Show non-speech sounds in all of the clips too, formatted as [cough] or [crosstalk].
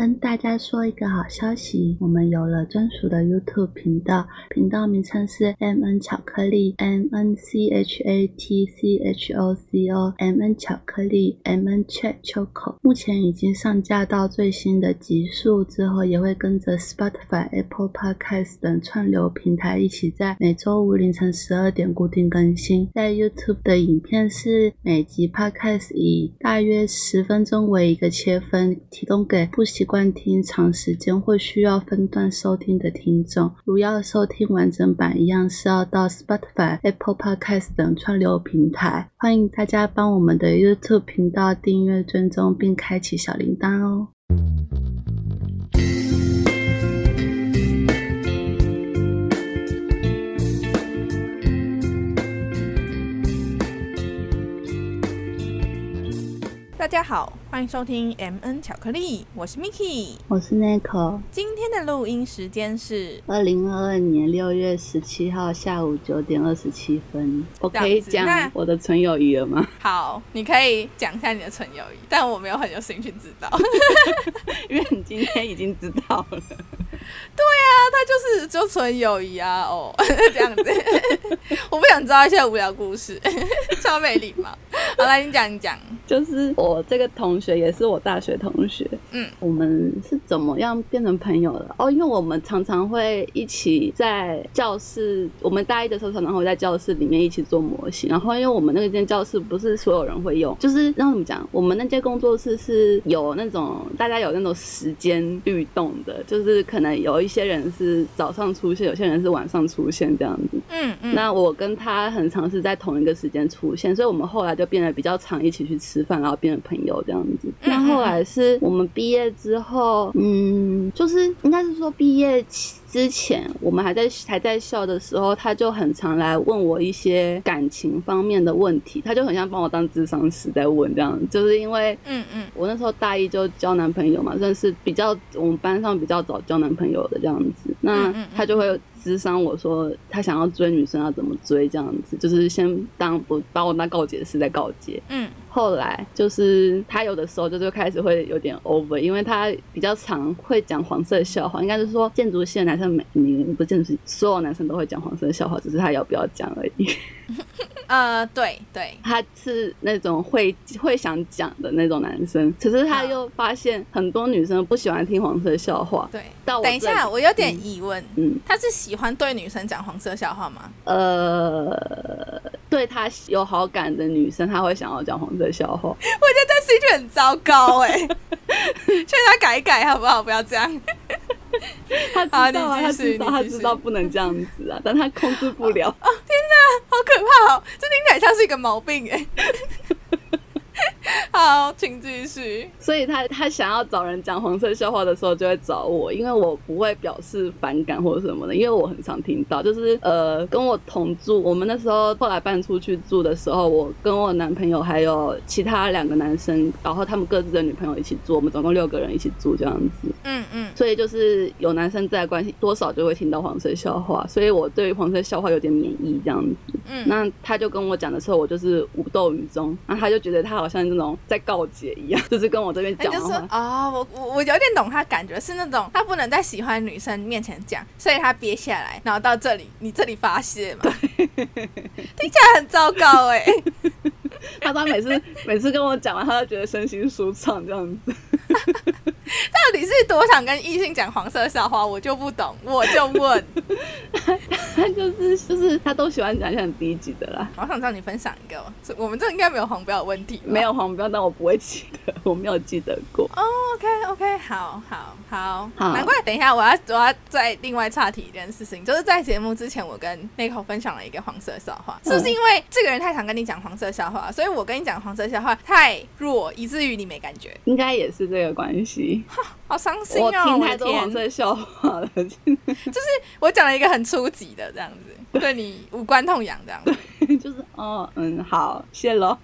跟大家说一个好消息，我们有了专属的 YouTube 频道，频道名称是 M N 巧克力 M N C H A T C H O C O M N 巧克力 M N Chat Choco。目前已经上架到最新的集数，之后也会跟着 Spotify、Apple Podcast 等串流平台一起在每周五凌晨十二点固定更新。在 YouTube 的影片是每集 Podcast 以大约十分钟为一个切分，提供给不习惯听长时间或需要分段收听的听众。如要收听完整版，一样是要到 Spotify、Apple Podcast 等串流平台。欢迎大家帮我们的 YouTube 频道订阅、追踪并开启小铃铛哦。大家好，欢迎收听 M N 巧克力，我是 Miki。我是 Nico，今天的录音时间是二零二二年六月十七号下午九点二十七分。我可以讲我的纯友谊了吗？好，你可以讲一下你的纯友谊，但我没有很有兴趣知道。[laughs] 因为你今天已经知道了。对啊，他就是就纯友谊啊，哦，[laughs] 这样子。我不想知道一些无聊故事，超没礼貌。好，来你讲，你讲。就是我这个同学也是我大学同学，嗯，我们是怎么样变成朋友的？哦，因为我们常常会一起在教室，我们大一的时候常常会在教室里面一起做模型。然后因为我们那间教室不是所有人会用，就是让怎么讲，我们那间工作室是有那种大家有那种时间律动的，就是可能有一些人是早上出现，有些人是晚上出现这样子。嗯嗯，那我跟他很常是在同一个时间出现，所以我们后来就变得比较常一起去吃饭，然后变成朋友这样子。嗯那后来是我们毕业之后，嗯，就是应该是说毕业之前，我们还在还在校的时候，他就很常来问我一些感情方面的问题，他就很像帮我当智商师在问这样，就是因为嗯嗯我那时候大一就交男朋友嘛，算是比较我们班上比较早交男朋友的这样子。那他就会智商我说他想要追女生要怎么追这样子，就是先当我把我当告解是在告解。嗯后来就是他有的时候就就开始会有点 over，因为他比较常会讲黄色笑话，应该是说建筑系的男生每你不是建筑系所有男生都会讲黄色笑话，只是他要不要讲而已。[laughs] 呃，对对，他是那种会会想讲的那种男生，可是他又发现很多女生不喜欢听黄色笑话。对。到等一下，我有点疑问，嗯他是喜欢对女生讲黄色笑话吗？呃，对他有好感的女生，他会想要讲黄色笑话。我觉得这是一句很糟糕哎、[laughs] 劝他改一改好不好？不要这样。[laughs] 他知道他知道，他知道不能这样子啊，但他控制不了。天哪好可怕哦！这听起来像是一个毛病哎。[laughs] 好，请继续。所以他他想要找人讲黄色笑话的时候，就会找我，因为我不会表示反感或者什么的，因为我很常听到，就是呃跟我同住，我们那时候后来搬出去住的时候，我跟我男朋友还有其他两个男生，然后他们各自的女朋友一起住，我们总共六个人一起住这样子，嗯嗯，所以就是有男生在关系，多少就会听到黄色笑话，所以我对黄色笑话有点免疫这样子。嗯那他就跟我讲的时候，我就是无动于衷，然后他就觉得他好像那种在告解一样，[laughs] 就是跟我这边讲就。是哦，我我我有点懂他感觉是那种他不能在喜欢女生面前讲，所以他憋下来，然后到这里你这里发泄嘛，对 [laughs] 听起来很糟糕哎。[laughs] 他说他每次每次跟我讲完，他就觉得身心舒畅这样子。[laughs] 到底是多想跟异性讲黄色笑话，我就不懂，我就问。他 [laughs] 就是就是他都喜欢讲一些很低级的啦，好想叫你分享一个我们这应该没有黄标的问题，没有黄标，但我不会记得，我没有记得过。哦，OK OK，好好好，好。难怪等一下我要我要再另外岔题一件事情，就是在节目之前，我跟 Nico 分享了一个黄色笑话，是不是因为这个人太常跟你讲黄色笑话，所以我跟你讲黄色笑话太弱，以至于你没感觉，应该也是这个关系。[laughs] 好伤心我哦！听太多黄色笑话了，就是我讲了一个很初级的这样子，对你无关痛痒这样子。[laughs] 就是哦嗯好，谢喽。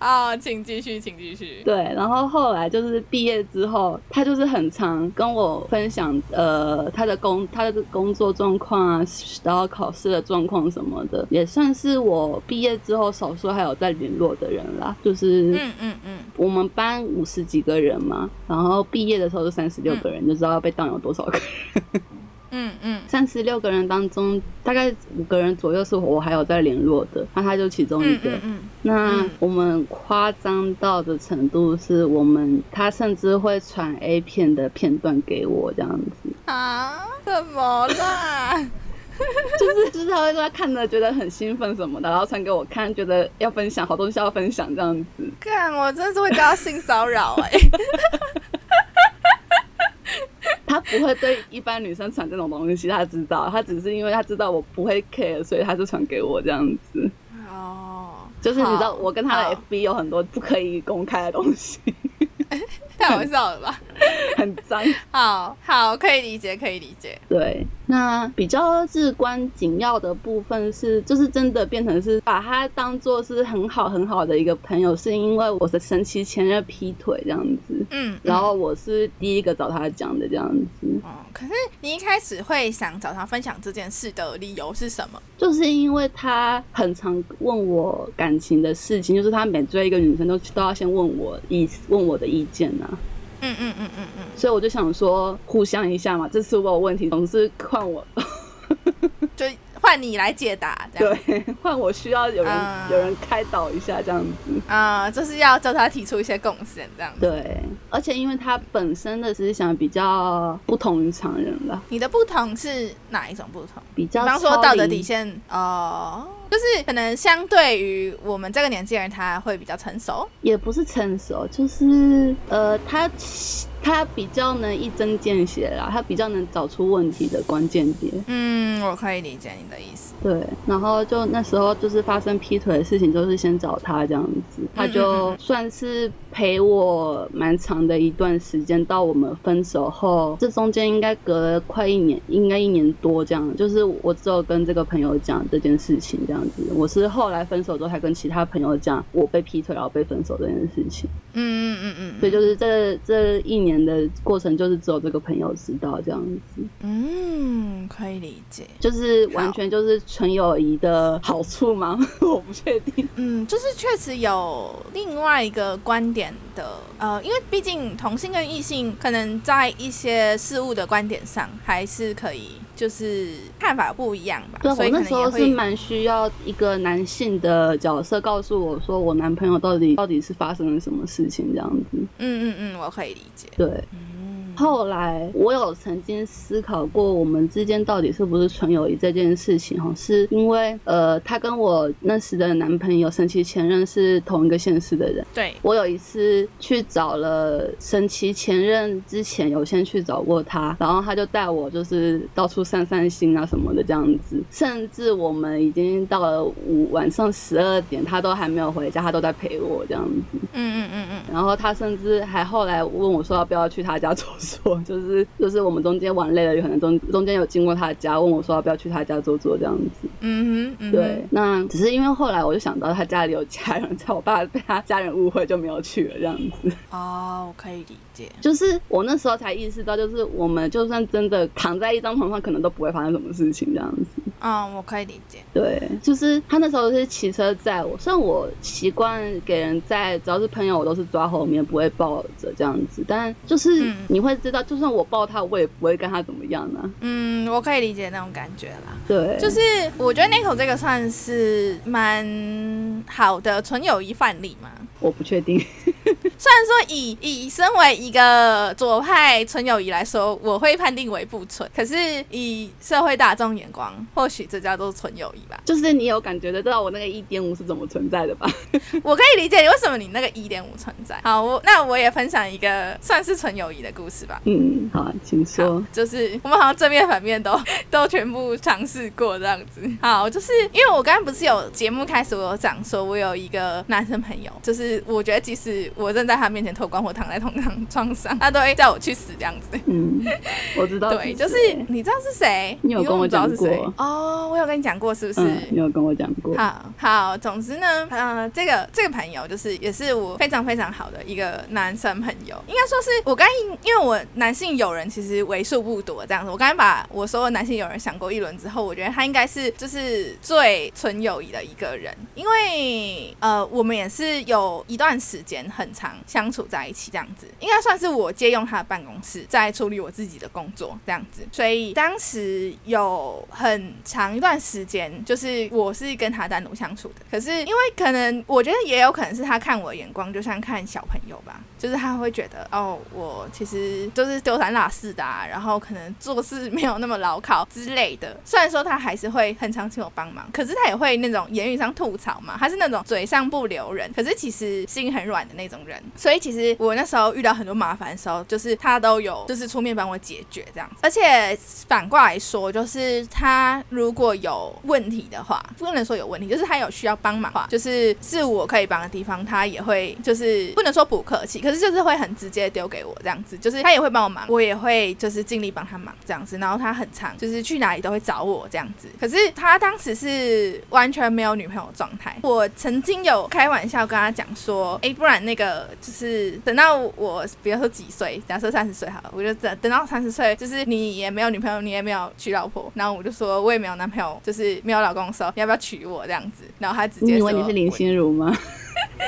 啊，请继续，请继续。对，然后后来就是毕业之后，他就是很常跟我分享，呃，他的工他的工作状况啊，然后考试的状况什么的，也算是我毕业之后少数还有在联络的人啦。就是嗯嗯嗯，我们班五十几个人嘛，然后毕业的时候就三十六个人，就知道要被当有多少个人。嗯嗯，三十六个人当中，大概五个人左右是我还有在联络的，那他就其中一个。嗯嗯那我们夸张到的程度是我们，他甚至会传 A 片的片段给我，这样子，嗯啊，怎么啦？[laughs] 就是就是他会说他看了觉得很兴奋什么的，然后传给我看，觉得要分享，好东西要分享这样子。看，我真的是会遭到性骚扰哎。[laughs] [laughs] 他不会对一般女生传这种东西，他知道，他只是因为他知道我不会 care，所以他就传给我这样子。哦，就是你知道，我跟他的 FB 有很多不可以公开的东西，太好笑了吧？[laughs] 很脏。好好，可以理解，可以理解。对，那比较至关紧要的部分是，就是真的变成是把他当做是很好很好的一个朋友，是因为我的神奇前任劈腿这样子，嗯，然后我是第一个找他讲的这样子，哦，可是你一开始会想找他分享这件事的理由是什么？就是因为他很常问我感情的事情，就是他每追一个女生都都要先问我意问我的意见啊，嗯嗯嗯嗯嗯，所以我就想说互相一下嘛，这次我有问题，总是换我。[laughs] 就换你来解答，这样。对，[laughs] 换我需要有人、啊有人开导一下这样子。啊、就是要叫他提出一些贡献，这样子。对，而且因为他本身的思想比较不同于常人了，你的不同是哪一种不同？比较比方说道德底线，哦、就是可能相对于我们这个年纪人，他会比较成熟。也不是成熟，就是呃，他他比较能一针见血啦，他比较能找出问题的关键点。嗯，我可以理解你的意思。对，然后就那时候就是发生劈腿的事情，就是先找他这样子，他就算是陪我蛮长的一段时间，到我们分手后，这中间应该隔了快一年，应该一年多这样。就是我只有跟这个朋友讲这件事情这样子，我是后来分手之后才跟其他朋友讲我被劈腿然后被分手这件事情。嗯嗯嗯嗯所以就是这这一年的过程，就是只有这个朋友知道这样子。嗯，可以理解。就是完全就是纯友谊的好处吗？[laughs] 我不确定。嗯，就是确实有另外一个观点的，呃，因为毕竟同性跟异性可能在一些事物的观点上还是可以，就是看法不一样吧，所以可那时候是能也是。蛮需要一个男性的角色告诉我说，我男朋友到底到底是发生了什么事情这样子。嗯嗯嗯，我可以理解。对，嗯，后来我有曾经思考过，我们之间到底是不是纯友谊这件事情哈，是因为呃，他跟我那时的男朋友神奇前任是同一个县市的人。对，我有一次去找了神奇前任，之前有先去找过他，然后他就带我就是到处散散心啊什么的这样子，甚至我们已经到了午晚上十二点，他都还没有回家，他都在陪我这样子。嗯嗯嗯嗯，然后他甚至还后来问我说要不要去他家坐坐，[laughs] 就是就是我们中间玩累了，有可能中中间有经过他的家，问我说要不要去他家坐坐这样子。嗯哼，嗯哼对，，那只是因为后来我就想到他家里有家人，在我爸被他家人误会就没有去了这样子。哦，我可以理解。就是我那时候才意识到，就是我们就算真的躺在一张床上，可能都不会发生什么事情这样子。嗯，我可以理解。对，就是他那时候是骑车载我，虽然我习惯给人载，只要是朋友我都是抓后面，不会抱着这样子，但就是嗯你会知道，就算我抱他，我也不会跟他怎么样呢、嗯，我可以理解那种感觉啦。对，就是我觉得 Nico 这个算是蛮好的纯友谊范例嘛。我不确定。虽然说以以身为一个左派纯友谊来说，我会判定为不纯，可是以社会大众眼光，或许这叫做纯友谊吧。就是你有感觉得到我那个一点五是怎么存在的吧？[laughs] 我可以理解你为什么你那个一点五存在。好，我那我也分享一个算是纯友谊的故事吧。嗯，好，请说。就是我们好像正面反面都 [laughs] 都全部尝试过这样子。好，就是因为我刚刚不是有节目开始我有讲说，我有一个男生朋友，就是我觉得即使我正在他面前脱光或躺在同张床上，他都会叫我去死这样子。嗯，我知道。对，就是你知道是谁？你有跟我讲过哦，我有跟你讲过，是不是？你有跟我讲过。好好，总之呢，呃，这个这个朋友就是也是我非常非常好的一个男生朋友，应该说是我刚因为我男性友人其实为数不多这样子，我刚才把我所有男性友人想过一轮之后，我觉得他应该是就是最纯友谊的一个人，因为呃，我们也是有一段时间很长相处在一起这样子，应该算是我借用他的办公室在处理我自己的工作这样子，所以当时有很长一段时间就是我是跟他单独相处的，可是因为可能我觉得也有可能是他看我的眼光就像看小朋友吧。就是他会觉得哦，我其实就是丢三落四的，然后可能做事没有那么牢靠之类的。虽然说他还是会很常请我帮忙，可是他也会那种言语上吐槽嘛。他是那种嘴上不留人，可是其实心很软的那种人。所以其实我那时候遇到很多麻烦的时候，就是他都有就是出面帮我解决这样子。而且反过来说，就是他如果有问题的话，不能说有问题，就是他有需要帮忙的话，就是是我可以帮的地方，他也会就是不能说不客气。可是就是会很直接丢给我这样子，就是他也会帮我忙，我也会就是尽力帮他忙这样子。然后他很长，就是去哪里都会找我这样子。可是他当时是完全没有女朋友状态。我曾经有开玩笑跟他讲说，哎，不然那个就是等到我，比如说几岁，假设三十岁好了，我就等等到三十岁，就是你也没有女朋友，你也没有娶老婆，然后我就说我也没有男朋友，就是没有老公的时候，你要不要娶我这样子？然后他直接说，你是林心如吗？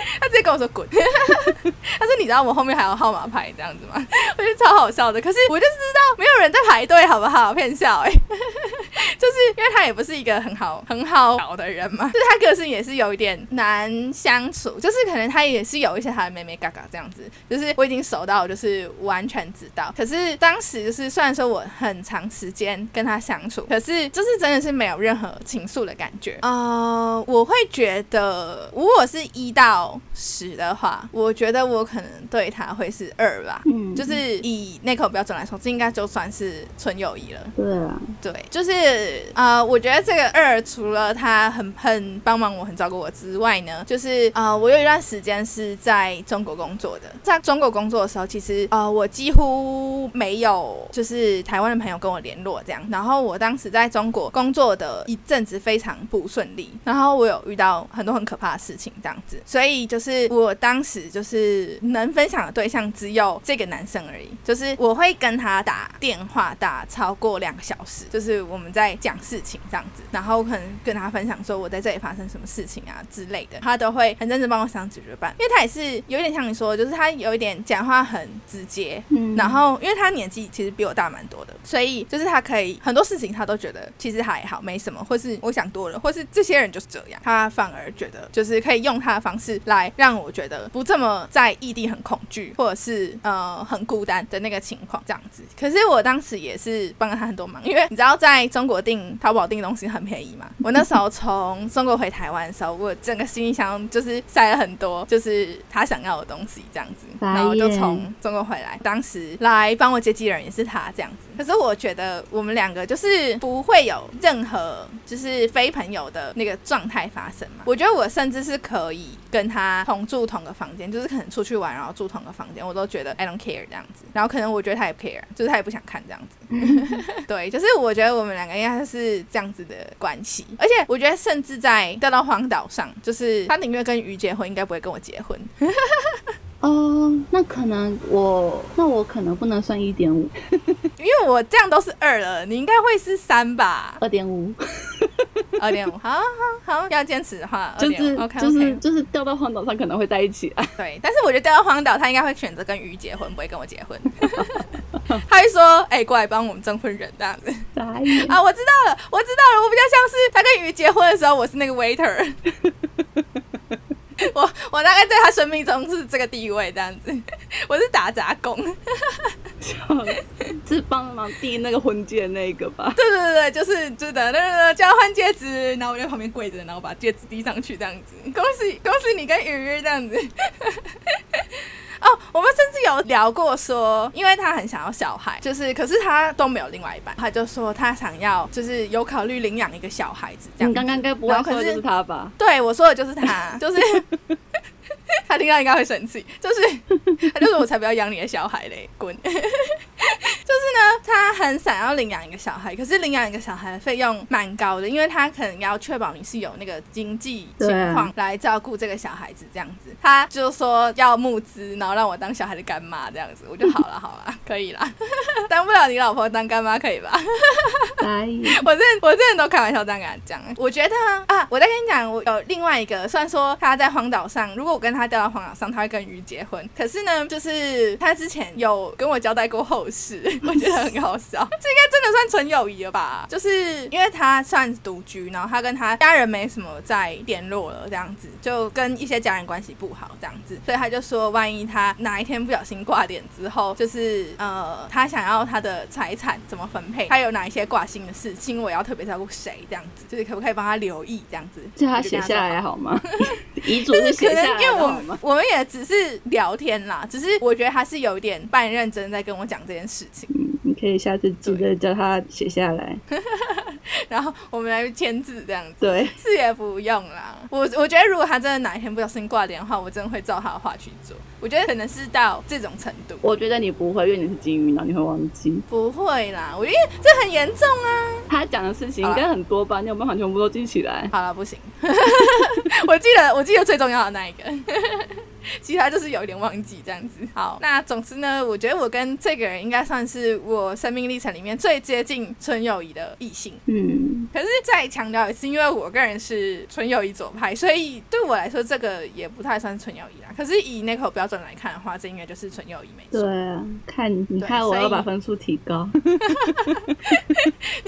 [laughs] 他直接跟我说滚，[laughs] 他说你知道我后面还有号码牌这样子吗？[laughs] 我觉得超好笑的。可是我就知道没有人在排队，好不好？骗笑哎，就是因为他也不是一个很好很好搞的人嘛，就是他个性也是有一点难相处，就是可能他也是有一些他的妹妹嘎嘎这样子，就是我已经熟到就是完全知道。可是当时就是虽然说我很长时间跟他相处，可是就是真的是没有任何情愫的感觉啊。我会觉得如果是一到十的话，我觉得我可能对他会是二吧。嗯，就是以那口标准来说，这应该就算是纯友谊了。对啊，对，就是呃，我觉得这个二除了他很很帮忙我、很照顾我之外呢，就是呃，我有一段时间是在中国工作的，在中国工作的时候，其实呃，我几乎没有就是台湾的朋友跟我联络这样。然后我当时在中国工作的一阵子非常不顺利，然后我有遇到很多很可怕的事情这样子，所以。所以就是我当时就是能分享的对象只有这个男生而已，就是我会跟他打电话打超过两个小时，就是我们在讲事情这样子，然后可能跟他分享说我在这里发生什么事情啊之类的，他都会很认真帮我想解决办，因为他也是有一点像你说，就是他有一点讲话很直接，嗯，然后因为他年纪其实比我大蛮多的，所以就是他可以很多事情他都觉得其实还好没什么，或是我想多了，或是这些人就是这样，他反而觉得就是可以用他的方式。来让我觉得不这么在异地很恐惧，或者是呃很孤单的那个情况这样子。可是我当时也是帮了他很多忙，因为你知道在中国订淘宝订东西很便宜嘛。我那时候从中国回台湾的时候，我整个行李箱就是塞了很多，就是他想要的东西这样子。[laughs] 然后就从中国回来，当时来帮我接机的人也是他这样子。可是我觉得我们两个就是不会有任何就是非朋友的那个状态发生嘛。我觉得我甚至是可以跟他同住同个房间，就是可能出去玩然后住同个房间，我都觉得 I don't care 这样子。然后可能我觉得他也不 care，就是他也不想看这样子。[laughs] 对，就是我觉得我们两个应该是这样子的关系。而且我觉得甚至在掉到荒岛上，就是他宁愿跟鱼结婚，应该不会跟我结婚。哦，那可能我那我可能不能算一点五，[laughs] 因为我这样都是二了，你应该会是三吧？二点五，[laughs] 二点五，好好好，要坚持的话，[laughs] 就是就是就是掉到荒岛上可能会在一起啊。对，但是我觉得掉到荒岛，他应该会选择跟鱼结婚，不会跟我结婚。他会说：“哎，过来帮我们征婚人这样子。”啊，我知道了，我知道了，我比较像是他跟鱼结婚的时候，我是那个 waiter。[laughs] 我我大概在他生命中是这个地位这样子，[laughs] 我是打杂工，[laughs] 是帮忙递那个婚戒那个吧？对对对对，就是就的那个交换戒指，然后我在旁边跪着，然后把戒指递上去这样子，恭喜恭喜你跟雨雨这样子。哦，我们甚至有聊过说，因为他很想要小孩，就是可是他都没有另外一半，他就说他想要就是有考虑领养一个小孩子这样。你刚刚该不会说的就是他吧？对，我说的就是他，就是。[laughs] [laughs] 他听到应该会生气，就是 [laughs] 他就说我才不要养你的小孩嘞，滚！[laughs] 就是呢，他很想要领养一个小孩，可是领养一个小孩的费用蛮高的，因为他可能要确保你是有那个经济情况来照顾这个小孩子这样子。他就说要募资，然后让我当小孩的干妈这样子，我就好了，好了，可以啦，当不了你老婆当干妈可以吧？可以。我这我这人都开玩笑这样跟他讲，我觉得啊，我再跟你讲，我有另外一个，虽然说他在荒岛上，如果我跟他掉到荒岛上，他会跟鱼结婚，可是呢，就是他之前有跟我交代过后事，[laughs] 我觉得很好笑，这应该真的算纯友谊了吧？就是因为他算独居，然后他跟他家人没什么再联络了，这样子就跟一些家人关系不好，这样子，所以他就说，万一他哪一天不小心挂点之后，就是呃，他想要他的财产怎么分配，他有哪一些挂心的事情，我要特别照顾谁，这样子，就是可不可以帮他留意这样子，叫他 [laughs] 写下来好吗？遗嘱是写下来因为我我们也只是聊天啦，只是我觉得他是有一点半认真在跟我讲这件事情。嗯，你可以下次记得叫他写下来，[laughs] 然后我们来签字这样子。对，是也不用啦。我我觉得如果他真的哪一天不小心挂点的话，我真的会照他的话去做。我觉得可能是到这种程度。我觉得你不会，因为你是金鱼脑，你会忘记。不会啦，我觉得这很严重啊。他讲的事情应该很多吧？你有办法全部都记起来？好了，不行。[laughs] 我记得，我记得最重要的那一个。[laughs] 其他就是有点忘记这样子。好，那总之呢，我觉得我跟这个人应该算是我生命历程里面最接近纯友谊的异性。嗯，可是再强调一次，因为我个人是纯友谊左派，所以对我来说这个也不太算纯友谊啦。可是以那口标准来看的话，这应该就是纯友谊没错。对啊，看你看我要把分数提高。[laughs] 你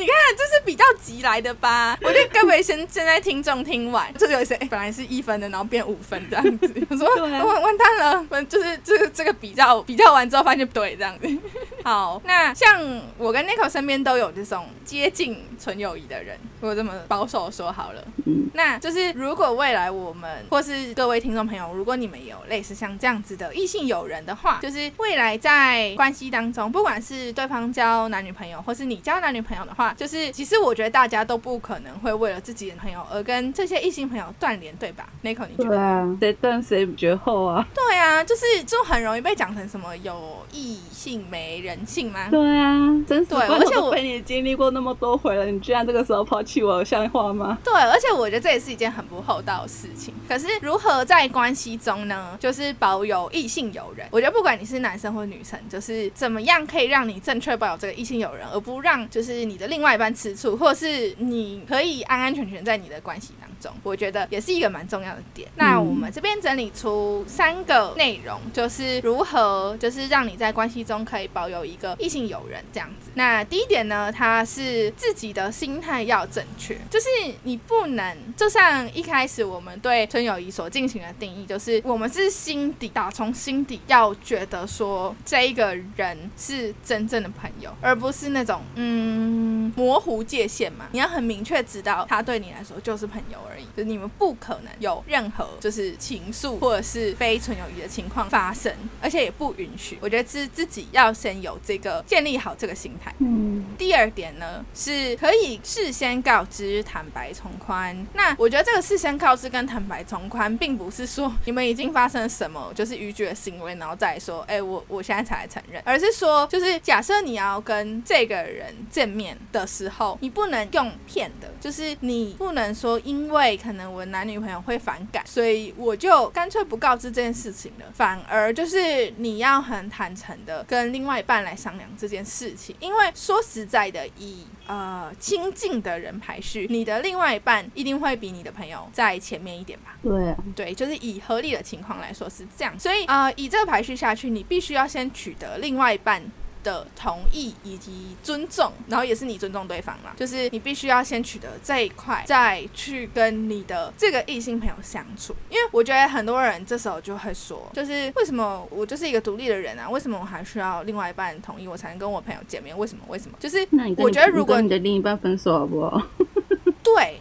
看，这是比较急来的吧？我就该不会先现在听众听完，这个谁本来是一分的，然后变五分这样子？我说。完完蛋了，完就是这个这个比较比较完之后发现不对这样子。[laughs] 好，那像我跟 Nico 身边都有这种接近纯友谊的人，我这么保守说好了，嗯，那就是如果未来我们或是各位听众朋友，如果你们有类似像这样子的异性友人的话，就是未来在关系当中，不管是对方交男女朋友，或是你交男女朋友的话，就是其实我觉得大家都不可能会为了自己的朋友而跟这些异性朋友断联，对吧？Nico，你觉得？对啊，谁断谁绝后。对啊，就是就很容易被讲成什么有异性没人性吗？对啊，真对，而且我陪你经历过那么多回了，你居然这个时候抛弃我，像话吗？对，而且我觉得这也是一件很不厚道的事情。可是如何在关系中呢，就是保有异性友人？我觉得不管你是男生或女生，就是怎么样可以让你正确保有这个异性友人，而不让就是你的另外一半吃醋，或是你可以安安全全在你的关系当中，我觉得也是一个蛮重要的点。那我们这边整理出。三个内容就是如何，就是让你在关系中可以保有一个异性友人这样子。那第一点呢，它是自己的心态要正确，就是你不能就像一开始我们对纯友谊所进行的定义，就是我们是心底打从心底要觉得说这一个人是真正的朋友，而不是那种嗯模糊界限嘛。你要很明确知道他对你来说就是朋友而已，就是你们不可能有任何就是情愫或者是。非纯友谊的情况发生，而且也不允许。我觉得是自己要先有这个建立好这个心态。嗯，第二点呢，是可以事先告知、坦白从宽。那我觉得这个事先告知跟坦白从宽，并不是说你们已经发生了什么就是逾矩的行为，然后再说，哎，我我现在才来承认，而是说，就是假设你要跟这个人见面的时候，你不能用骗的，就是你不能说，因为可能我男女朋友会反感，所以我就干脆不告知。这件事情了，反而就是你要很坦诚的跟另外一半来商量这件事情，因为说实在的，以呃亲近的人排序，你的另外一半一定会比你的朋友在前面一点吧？对，对，就是以合理的情况来说是这样，所以呃以这个排序下去，你必须要先取得另外一半。的同意以及尊重，然后也是你尊重对方嘛，就是你必须要先取得这一块，再去跟你的这个异性朋友相处。因为我觉得很多人这时候就会说，就是为什么我就是一个独立的人啊？为什么我还需要另外一半同意我才能跟我朋友见面？为什么？为什么？就是我觉得如果你的另一半分手好不好？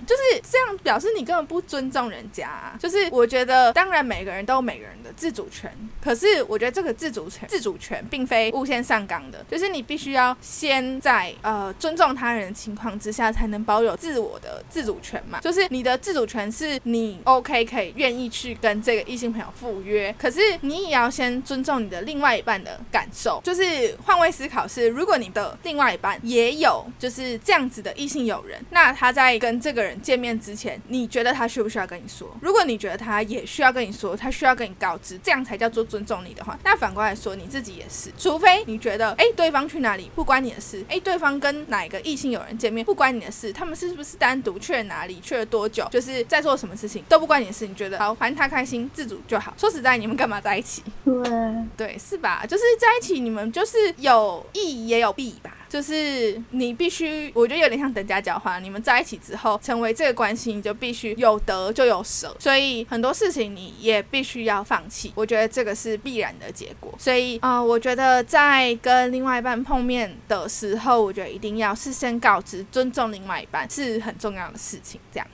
就是这样表示你根本不尊重人家。啊。就是我觉得，当然每个人都有每个人的自主权，可是我觉得这个自主权，自主权并非无限上纲的，就是你必须要先在呃尊重他人的情况之下，才能保有自我的自主权嘛。就是你的自主权是你 OK 可以愿意去跟这个异性朋友赴约，可是你也要先尊重你的另外一半的感受。就是换位思考是，如果你的另外一半也有就是这样子的异性友人，那他在跟这个人见面之前，你觉得他需不需要跟你说？如果你觉得他也需要跟你说，他需要跟你告知，这样才叫做尊重你的话，那反过来说，你自己也是。除非你觉得，哎，对方去哪里不关你的事，哎，对方跟哪个异性有人见面不关你的事，他们是不是单独去了哪里，去了多久，就是在做什么事情都不关你的事，你觉得好，反正他开心自主就好。说实在，你们干嘛在一起？对，对，是吧？就是在一起，你们就是有益也有弊吧。就是你必须，我觉得有点像等价交换。你们在一起之后，成为这个关系，你就必须有得就有舍，所以很多事情你也必须要放弃。我觉得这个是必然的结果。所以啊，我觉得在跟另外一半碰面的时候，我觉得一定要事先告知，尊重另外一半是很重要的事情。这样。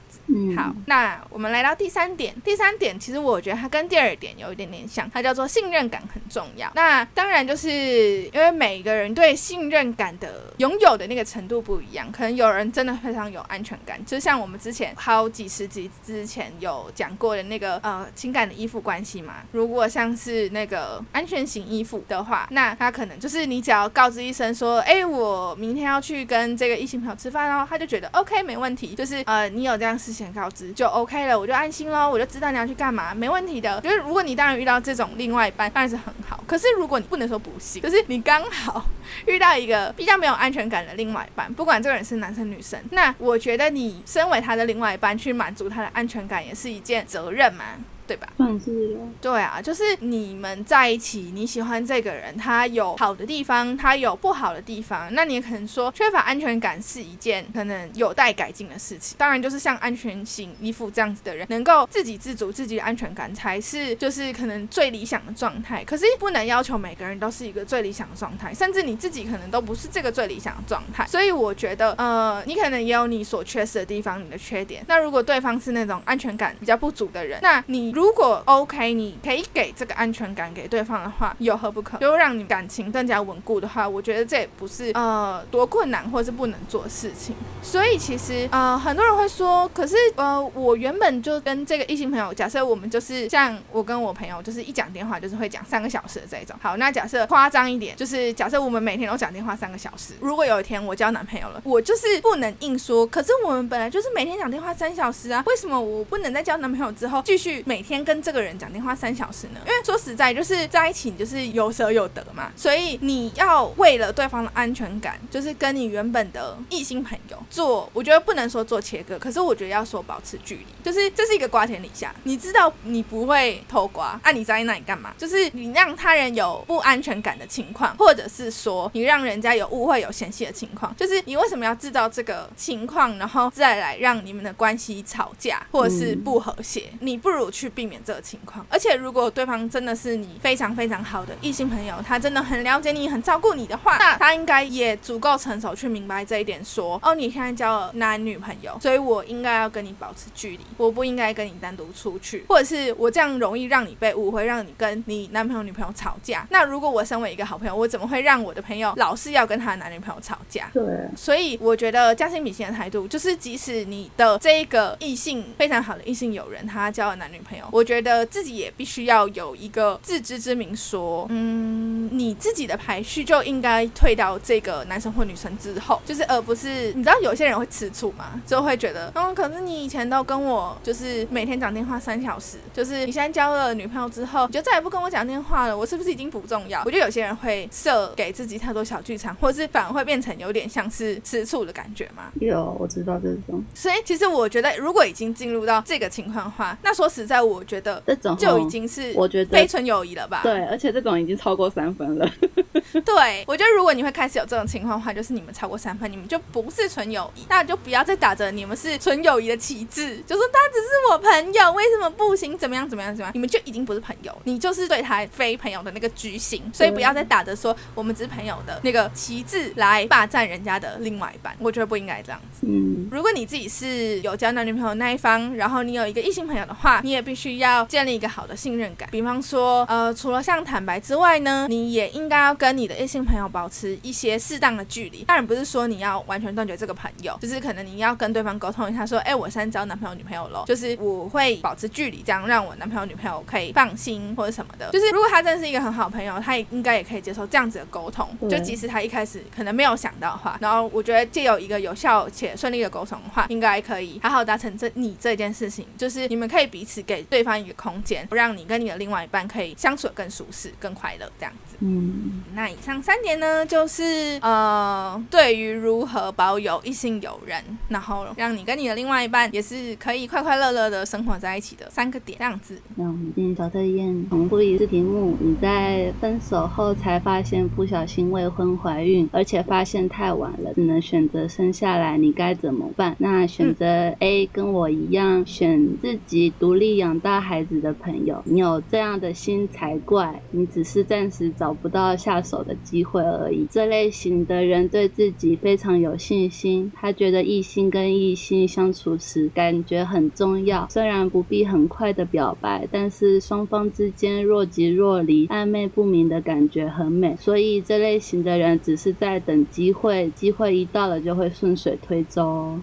好，那我们来到第三点。第三点其实我觉得它跟第二点有一点点像，它叫做信任感很重要。那当然就是因为每个人对信任感的拥有的那个程度不一样，可能有人真的非常有安全感，就像我们之前好几十集之前有讲过的那个呃情感的依附关系嘛。如果像是那个安全型依附的话，那他可能就是你只要告知一声说，哎，我明天要去跟这个异性朋友吃饭哦，他就觉得 OK 没问题，就是呃你有这样事情。先告知就 OK 了，我就安心喽，我就知道你要去干嘛，没问题的。就是如果你当然遇到这种另外一半，当然是很好。可是如果你不能说不幸，可是你刚好 [laughs] 遇到一个比较没有安全感的另外一半，不管这个人是男生女生，那我觉得你身为他的另外一半，去满足他的安全感，也是一件责任嘛。对吧？算是对啊，就是你们在一起，你喜欢这个人，他有好的地方，他有不好的地方，那你也可能说缺乏安全感是一件可能有待改进的事情。当然，就是像安全型依附这样子的人，能够自给自足，自己的安全感才是就是可能最理想的状态。可是不能要求每个人都是一个最理想的状态，甚至你自己可能都不是这个最理想的状态。所以我觉得，呃，你可能也有你所缺失的地方，你的缺点。那如果对方是那种安全感比较不足的人，那你。如果 OK，你可以给这个安全感给对方的话，有何不可？就让你感情更加稳固的话，我觉得这也不是呃多困难或是不能做的事情。所以其实呃很多人会说，可是呃我原本就跟这个异性朋友，假设我们就是像我跟我朋友，就是一讲电话就是会讲三个小时的这种。好，那假设夸张一点，就是假设我们每天都讲电话三个小时。如果有一天我交男朋友了，我就是不能硬说，可是我们本来就是每天讲电话三小时啊，为什么我不能在交男朋友之后继续每天？天跟这个人讲电话三小时呢？因为说实在，就是在一起，你就是有舍有得嘛。所以你要为了对方的安全感，就是跟你原本的异性朋友做，我觉得不能说做切割，可是我觉得要说保持距离，就是这是一个瓜田李下。你知道你不会偷瓜，啊，你在那里干嘛？就是你让他人有不安全感的情况，或者是说你让人家有误会、有嫌隙的情况，就是你为什么要制造这个情况，然后再来让你们的关系吵架或者是不和谐？你不如去。避免这个情况，而且如果对方真的是你非常非常好的异性朋友，他真的很了解你、很照顾你的话，那他应该也足够成熟去明白这一点。说哦，你现在交了男女朋友，所以我应该要跟你保持距离，我不应该跟你单独出去，或者是我这样容易让你被误会，让你跟你男朋友、女朋友吵架。那如果我身为一个好朋友，我怎么会让我的朋友老是要跟他的男女朋友吵架？对，所以我觉得将心比心的态度，就是即使你的这一个异性非常好的异性友人，他交了男女朋友。我觉得自己也必须要有一个自知之明，说，嗯，你自己的排序就应该退到这个男生或女生之后，就是而不是你知道有些人会吃醋嘛，就会觉得，嗯，可是你以前都跟我就是每天讲电话三小时，就是你现在交了女朋友之后，你就再也不跟我讲电话了，我是不是已经不重要？我觉得有些人会设给自己太多小剧场，或者是反而会变成有点像是吃醋的感觉嘛。有，我知道这种。所以其实我觉得，如果已经进入到这个情况的话，那说实在，我觉得。这种就已经是我觉得非纯友谊了吧？对，而且这种已经超过三分，分了。[laughs] 对，我觉得如果你会开始有这种情况的话，就是你们超过三分，你们就不是纯友谊，那就不要再打着你们是纯友谊的旗帜，就说他只是我朋友，为什么不行？怎么样？怎么样？怎么样？你们就已经不是朋友，你就是对他非朋友的那个居心，所以不要再打着说我们只是朋友的那个旗帜来霸占人家的另外一半，我觉得不应该这样子。嗯，如果你自己是有交男女朋友那一方，然后你有一个异性朋友的话，你也必须要建立一个好的信任感。比方说，呃，除了像坦白之外呢，你也应该要跟你的异性朋友保持一些适当的距离。当然不是说你要完全断绝这个朋友，就是可能你要跟对方沟通一下，说，哎，我现在交男朋友女朋友了，就是我会保持距离，这样让我男朋友女朋友可以放心或者什么的。就是如果他真的是一个很好朋友，他也应该也可以接受这样子的沟通。就即使他一开始可能没有想到的话，然后我觉得借有一个有效且顺利的沟通的话，应该可以好好达成这你这件事情，就是你们可以彼此给对方一个空间，不让你跟你的另外一半可以相处的更舒适、更快乐这样子。嗯，那以上三点呢，就是呃，对于如何保有异性友人，然后让你跟你的另外一半也是可以快快乐乐的生活在一起的三个点，这样子。那我们今天找测验重复一次题目：你在分手后才发现不小心未婚怀孕，而且发现太晚了，只能选择生下来，你该怎么办？那选择 A 跟我一样，选自己独立养大孩子的朋友，你有这样的心才怪，你只是暂时找不到下手的机会而已。这类型的人对自己非常有信心，他觉得异性跟异性相处时感觉很重要，虽然不必很快的表白，但是双方之间若即若离、暧昧不明的感觉很美。所以这类型的人只是在等机会，机会一到了就会顺水推舟。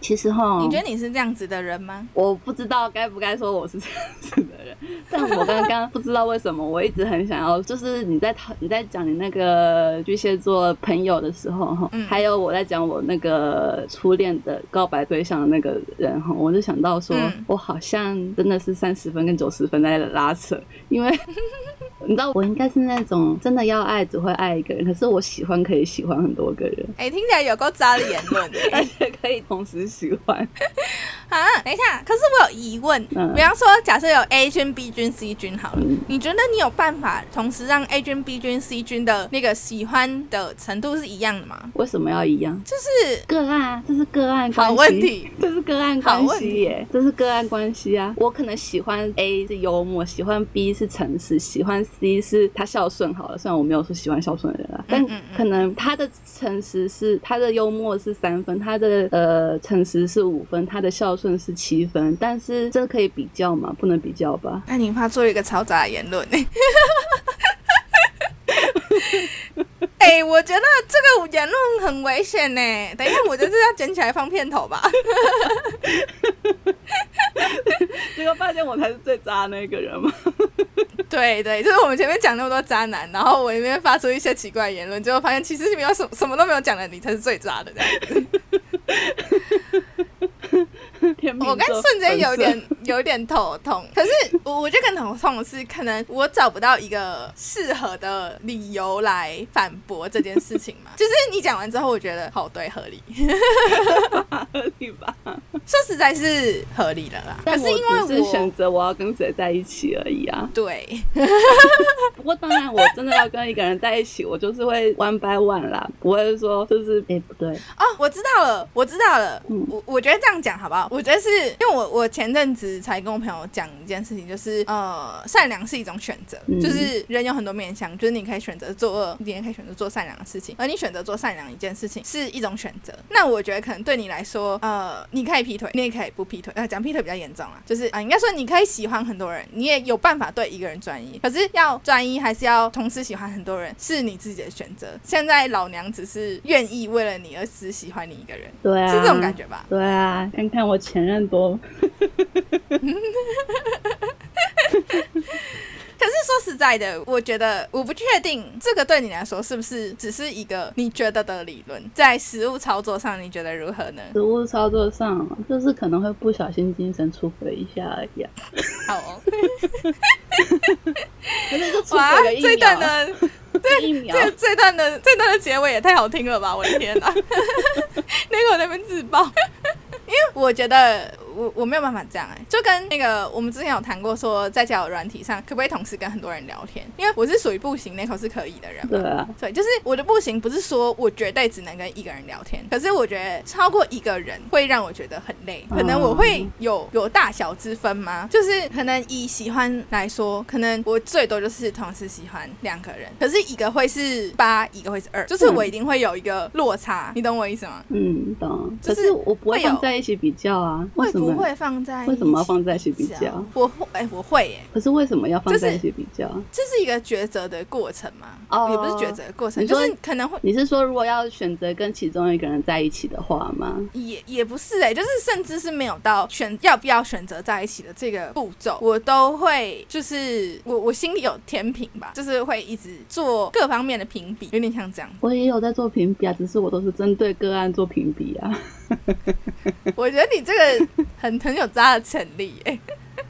其实哈，你觉得你是这样子的人吗？我不知道该不该说我是这样子的人，但我刚刚不知道为什么，我一直很想要，就是你在讨你在讲你那个巨蟹座朋友的时候哈，嗯还有我在讲我那个初恋的告白对象的那个人哈，我就想到说，嗯我好像真的是三十分跟九十分在拉扯，因为 [laughs] 你知道我应该是那种真的要爱只会爱一个人，可是我喜欢可以喜欢很多个人，哎、听起来有够渣的言论而且可以同时喜欢。啊！等一下，可是我有疑问，嗯比方说，假设有 A 军、B 军、C 军好了，嗯你觉得你有办法同时让 A 军、B 军、C 军的那个喜欢的程度是一样的吗？为什么要一样？就是个案啊，这是个案关系。好问题。[laughs] 这是个案关系耶，这是个案关系啊。我可能喜欢 A 是幽默，喜欢 B 是诚实，喜欢 C 是他孝顺好了。虽然我没有说喜欢孝顺的人啊，但可能他的诚实是他的幽默是三分，他的呃诚实是五分，他的孝顺是七分。但是这可以比较吗？不能比较吧。那你怕做一个嘈杂的言论？[laughs] 哎、我觉得这个言论很危险呢。等一下，我就是要捡起来放片头吧。结果发现我才是最渣的那个人吗？对对，就是我们前面讲那么多渣男，然后我里面发出一些奇怪的言论，结果发现其实你没有什什么都没有讲的，你才是最渣的这样子。[laughs] [laughs] 天我刚座瞬间有点有点头痛，可是我我觉得更头痛的是，可能我找不到一个适合的理由来反驳这件事情嘛。[laughs] 就是你讲完之后，我觉得好对合理，[laughs] 合理吧？说实在是合理的啦。可但是因为我是选择我要跟谁在一起而已啊。对，不过当然，我真的要跟一个人在一起，我就是会 one by one 啦，不会说就是哎、不对，哦，我知道了，我知道了。嗯我我觉得这样讲好不好？我觉得是因为我我前阵子才跟我朋友讲一件事情，就是呃，善良是一种选择，嗯就是人有很多面向，就是你可以选择作恶，你也可以选择做善良的事情，而你选择做善良一件事情是一种选择。那我觉得可能对你来说，呃，你可以劈腿，你也可以不劈腿。啊，讲劈腿比较严重啊，就是啊、应该说你可以喜欢很多人，你也有办法对一个人专一，可是要专一还是要同时喜欢很多人，是你自己的选择。现在老娘只是愿意为了你而只喜欢你一个人，对啊，是这种感觉吧？对啊，看看我前任多，[laughs] 可是说实在的，我觉得我不确定这个对你来说是不是只是一个你觉得的理论，在实物操作上你觉得如何呢？实物操作上就是可能会不小心精神出轨一下而已、啊，好、哦，[laughs] 可是就出哇轨个，一这，段的这这这段的这段的结尾也太好听了吧！我的天哪，[laughs] 那个我那边自爆，因为我觉得我我没有办法这样哎、就跟那个我们之前有谈过说，在交友软体上可不可以同时跟很多人聊天？因为我是属于不行那口是可以的人嘛。对啊，对，就是我的不行，不是说我绝对只能跟一个人聊天，可是我觉得超过一个人会让我觉得很累，可能我会有有大小之分吗？就是可能以喜欢来说，可能我最多就是同时喜欢两个人，可是一个会是八，一个会是二，就是我一定会有一个落差，你懂我意思吗？嗯，懂。就是可是我不会会有放在一起比较啊，为什么？会不会放在为什么要放在一一起比较？我会，哎、我会耶，可是为什么要放在一起比较？这是一个抉择的过程嘛？哦也不是抉择的过程，就是可能会你是说如果要选择跟其中一个人在一起的话吗？也也不是哎、就是甚至是没有到选要不要选择在一起的这个步骤，我都会就是我我心里有天平吧，就是会一直做各方面的评比，有点像这样。我也有在做评比啊，只是我都是针对个案做评比啊。我觉得你这个很很有渣的潜力哎、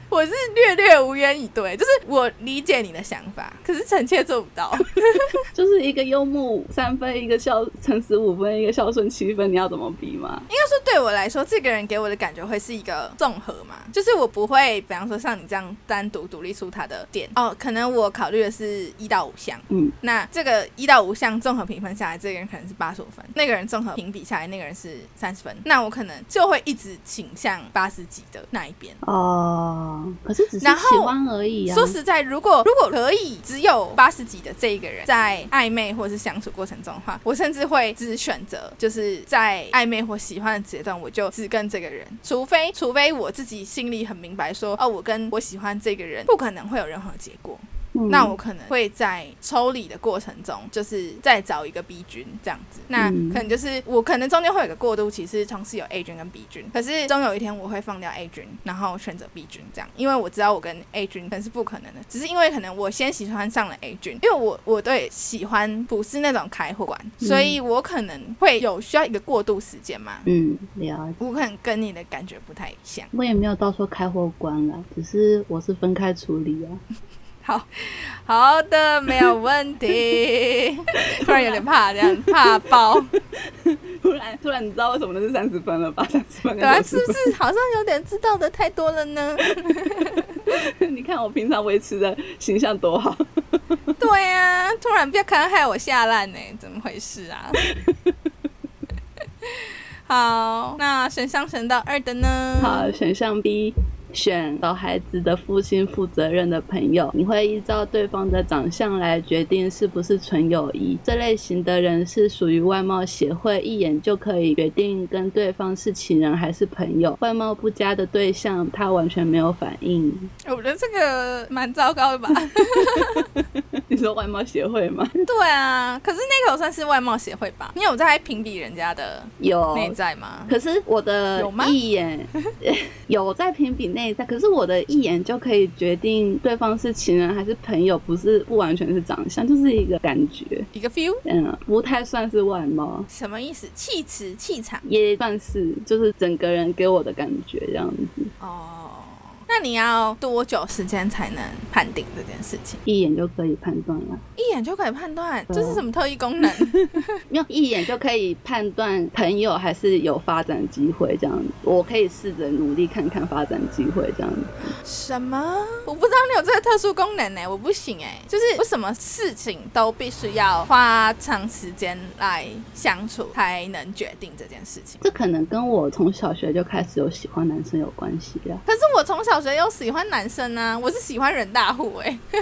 我是略略无言以对，就是我理解你的想法，可是臣妾做不到。[laughs] 就是一个幽默三分，一个孝诚实五分，一个孝顺七分，你要怎么比嘛？应该说对我来说，这个人给我的感觉会是一个综合嘛，就是我不会，比方说像你这样单独独立出他的点哦，可能我考虑的是一到五项，嗯，那这个一到五项综合评分下来，这个人可能是八十五分，那个人综合评比下来，那个人是三十分，那我可能就会一直倾向八十几的那一边。哦，可是只是喜欢而已啊。说实在，如果如果可以只有八十几的这一个人在暧昧或是相处过程中的话，我甚至会只选择就是在暧昧或喜欢的阶段，我就只跟这个人，除非除非我自己心里很明白说，哦，我跟我喜欢这个人不可能会有任何结果，嗯那我可能会在抽离的过程中，就是再找一个 B 菌这样子。那嗯可能就是我可能中间会有个过渡期，是同时有 A 菌跟 B 菌，可是终有一天我会放掉 A 菌，然后选择 B 菌这样，因为我知道我跟 A 菌可能是不可能的，只是因为可能我先喜欢上了 A 菌，因为我我对喜欢不是那种开火馆，嗯所以我可能会有需要一个过渡时间嘛。嗯，了解。我可能跟你的感觉不太像。我也没有到说开货关了，只是我是分开处理啊。好好的，没有问题。[laughs] 突然有点怕，这样怕爆。突然，突然，你知道为什么那是三十分了吧？三十分对啊，是不是好像有点知道的太多了呢？[laughs] 你看我平常维持的形象多好。对啊，突然不要看害我下烂呢，怎么回事啊？[laughs] 好，那选项选到二的呢？好，选项 B。选小孩子的父亲负责任的朋友，你会依照对方的长相来决定是不是纯友谊。这类型的人是属于外貌协会，一眼就可以决定跟对方是情人还是朋友。外貌不佳的对象，他完全没有反应。我觉得这个蛮糟糕的吧？[laughs] 你说外貌协会吗？[laughs] 对啊，可是那个算是外貌协会吧？你有在评比人家的有内在吗？可是我的有吗一眼 [laughs] 有在评比内在，可是我的一眼就可以决定对方是情人还是朋友，不是不完全是长相，就是一个感觉。一个 feel 嗯，不太算是外貌，什么意思？气质、气场也算是就是整个人给我的感觉这样子，哦。那你要多久时间才能判定这件事情？一眼就可以判断了。一眼就可以判断，这是什么特异功能？[laughs] 没有一眼就可以判断朋友还是有发展机会这样子，我可以试着努力看看发展机会这样子。什么？我不知道你有这个特殊功能呢、我不行哎、就是我什么事情都必须要花长时间来相处才能决定这件事情。这可能跟我从小学就开始有喜欢男生有关系啦。可是我从小学有喜欢男生啊，我是喜欢人大户哎、[laughs] 哎、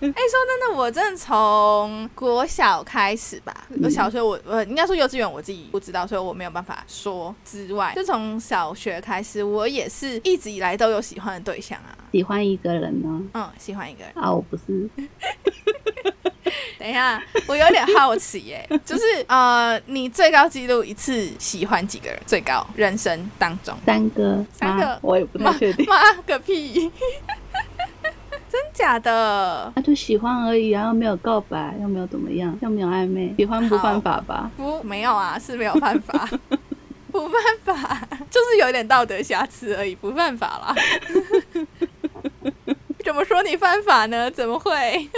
说真的，我真的从国小开始吧，我小学我我应该说幼稚园我自己不知道，所以我没有办法说之外，就从小学开始，我也是一直以来都有喜欢的对象啊。喜欢一个人呢？嗯，喜欢一个人。啊，我不是，[laughs] [laughs] 等一下，我有点好奇耶，就是呃，你最高纪录一次喜欢几个人？最高人生当中，三个，三个啊我也不太确定。妈个屁！[laughs] 真假的？那就喜欢而已啊，又没有告白，又没有怎么样，又没有暧昧，喜欢不犯法吧？不，没有啊，是没有犯法，[laughs] 不犯法，就是有点道德瑕疵而已，不犯法啦。怎么说你犯法呢？怎么会？[laughs]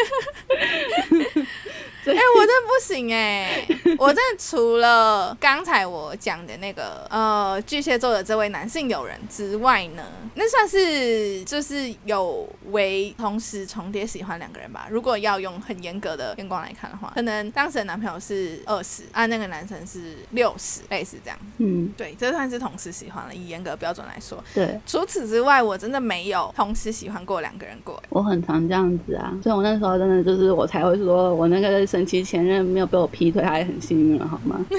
哎、我真的不行哎、我真的除了刚才我讲的那个呃巨蟹座的这位男性友人之外呢，那算是就是有为同时重叠喜欢两个人吧。如果要用很严格的眼光来看的话，可能当时的男朋友是二十，啊，那个男生是六十，类似这样。嗯，对，这算是同时喜欢了，以严格标准来说。对除此之外，我真的没有同时喜欢过两个人过。我很常这样子啊，所以我那时候真的就是我才会说我那个神奇前任没有被我劈腿，他也很幸运了，好吗？[laughs]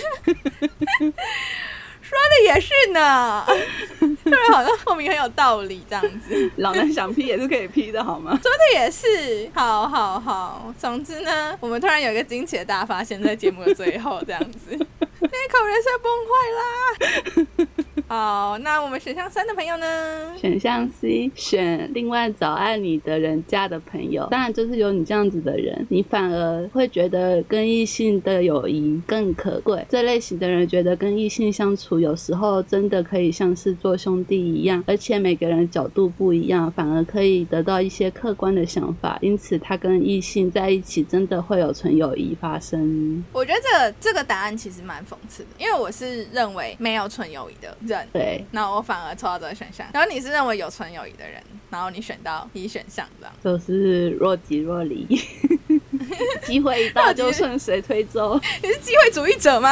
说的也是呢，[laughs] 突然好像后面很有道理这样子。[laughs] 老男想劈也是可以劈的，好吗？说的也是，好好好。总之呢，我们突然有一个惊奇的大发现，在节目的最后这样子，那口人设崩坏啦。好，那我们选项三的朋友呢？选项 C，选另外找爱你的人家的朋友。当然，就是有你这样子的人，你反而会觉得跟异性的友谊更可贵。这类型的人觉得跟异性相处，有时候真的可以像是做兄弟一样，而且每个人角度不一样，反而可以得到一些客观的想法。因此，他跟异性在一起，真的会有纯友谊发生。我觉得这个这个答案其实蛮讽刺的，因为我是认为没有纯友谊的人。对，那我反而抽到这个选项，然后你是认为有纯友谊的人，然后你选到 B 选项这样。就是若即若离，[laughs] 机会一到就顺水推舟，你是机会主义者吗？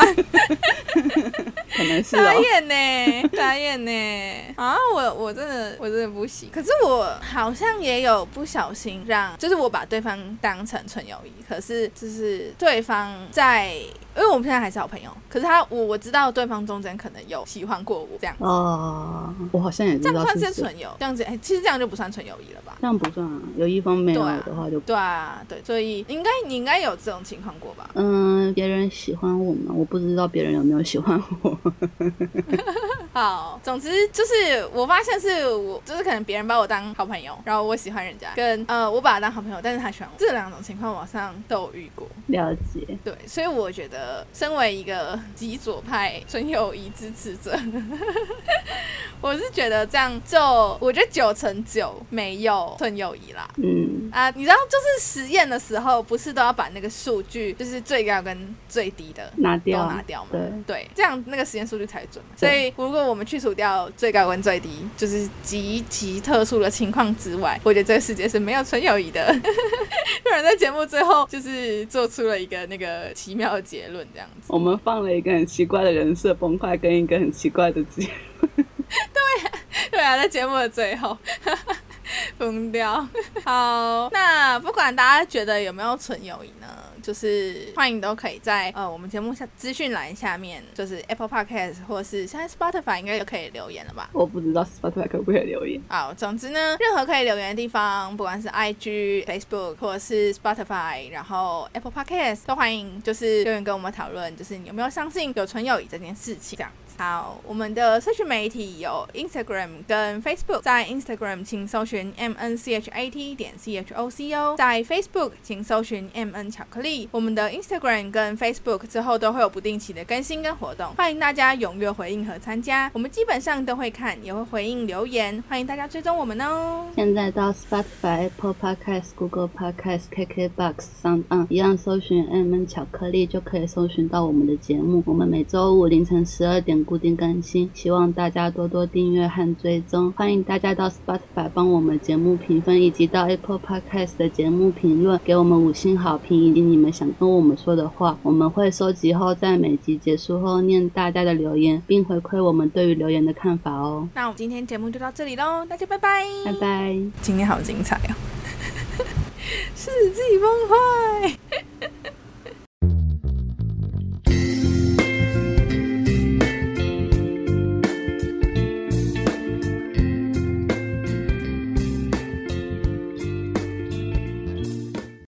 可能是傻哦。眼呢，傻眼呢！啊，我我真的我真的不行。可是我好像也有不小心让，就是我把对方当成纯友谊，可是就是对方在，因为我们现在还是好朋友，可是他我我知道对方中间可能有喜欢过我这样子，哦，我好像也知这样算道是纯友，这样子哎、其实这样就不算纯友谊了吧？这样不算啊，有一方没有的话就对啊，对，所以应该你应该有这种情况过吧？嗯，别人喜欢我吗？我不知道别人有没有喜欢我。[laughs] 好，总之就是我发现是我，就是可能别人把我当好朋友，然后我喜欢人家，跟呃我把他当好朋友，但是他喜欢我，这两种情况我好像都有遇过。了解，对，所以我觉得身为一个极左派纯友谊支持者，[laughs] 我是觉得这样就我觉得九成九没有纯友谊啦。嗯，啊，你知道，就是实验的时候，不是都要把那个数据，就是最高跟最低的拿掉，拿掉嘛？对，对，这样那个实验数据才准。所以如果我们去除掉最高跟最低，就是极其特殊的情况之外，我觉得这个世界是没有纯友谊的。[laughs] 突然在节目最后就是做出了一个那个奇妙的结论，这样子。我们放了一个很奇怪的人设崩坏，跟一个很奇怪的结。[laughs] 对啊，在节目的最后。[laughs] 疯掉。好，那不管大家觉得有没有纯友谊呢，就是欢迎都可以在呃我们节目下资讯栏下面，就是 Apple Podcast 或是现在 Spotify 应该都可以留言了吧？我不知道 Spotify 可不可以留言。好，总之呢，任何可以留言的地方，不管是 IG、Facebook 或者是 Spotify，然后 Apple Podcast 都欢迎，就是留言跟我们讨论，就是你有没有相信有纯友谊这件事情，这样子。好，我们的社群媒体有 Instagram 跟 Facebook，在 Instagram 请搜寻 M N C H A T 点 C H O C O，在 Facebook 请搜寻 M N 巧克力。我们的 Instagram 跟 Facebook 之后都会有不定期的更新跟活动，欢迎大家踊跃回应和参加。我们基本上都会看，也会回应留言，欢迎大家追踪我们哦。现在到 Spotify、Apple Podcast、Google Podcast、KKBox 上，嗯，一样搜寻 M N 巧克力就可以搜寻到我们的节目。我们每周五凌晨十二点固定更新，希望大家多多订阅和追踪。欢迎大家到 Spotify 帮我们节目评分，以及到 Apple Podcast 的节目评论给我们五星好评，以及你你们想跟我们说的话，我们会收集后在每集结束后念大家的留言，并回馈我们对于留言的看法哦。那我们今天节目就到这里喽，大家拜拜。拜拜。今天好精彩哦，[laughs] [laughs] 世纪崩坏。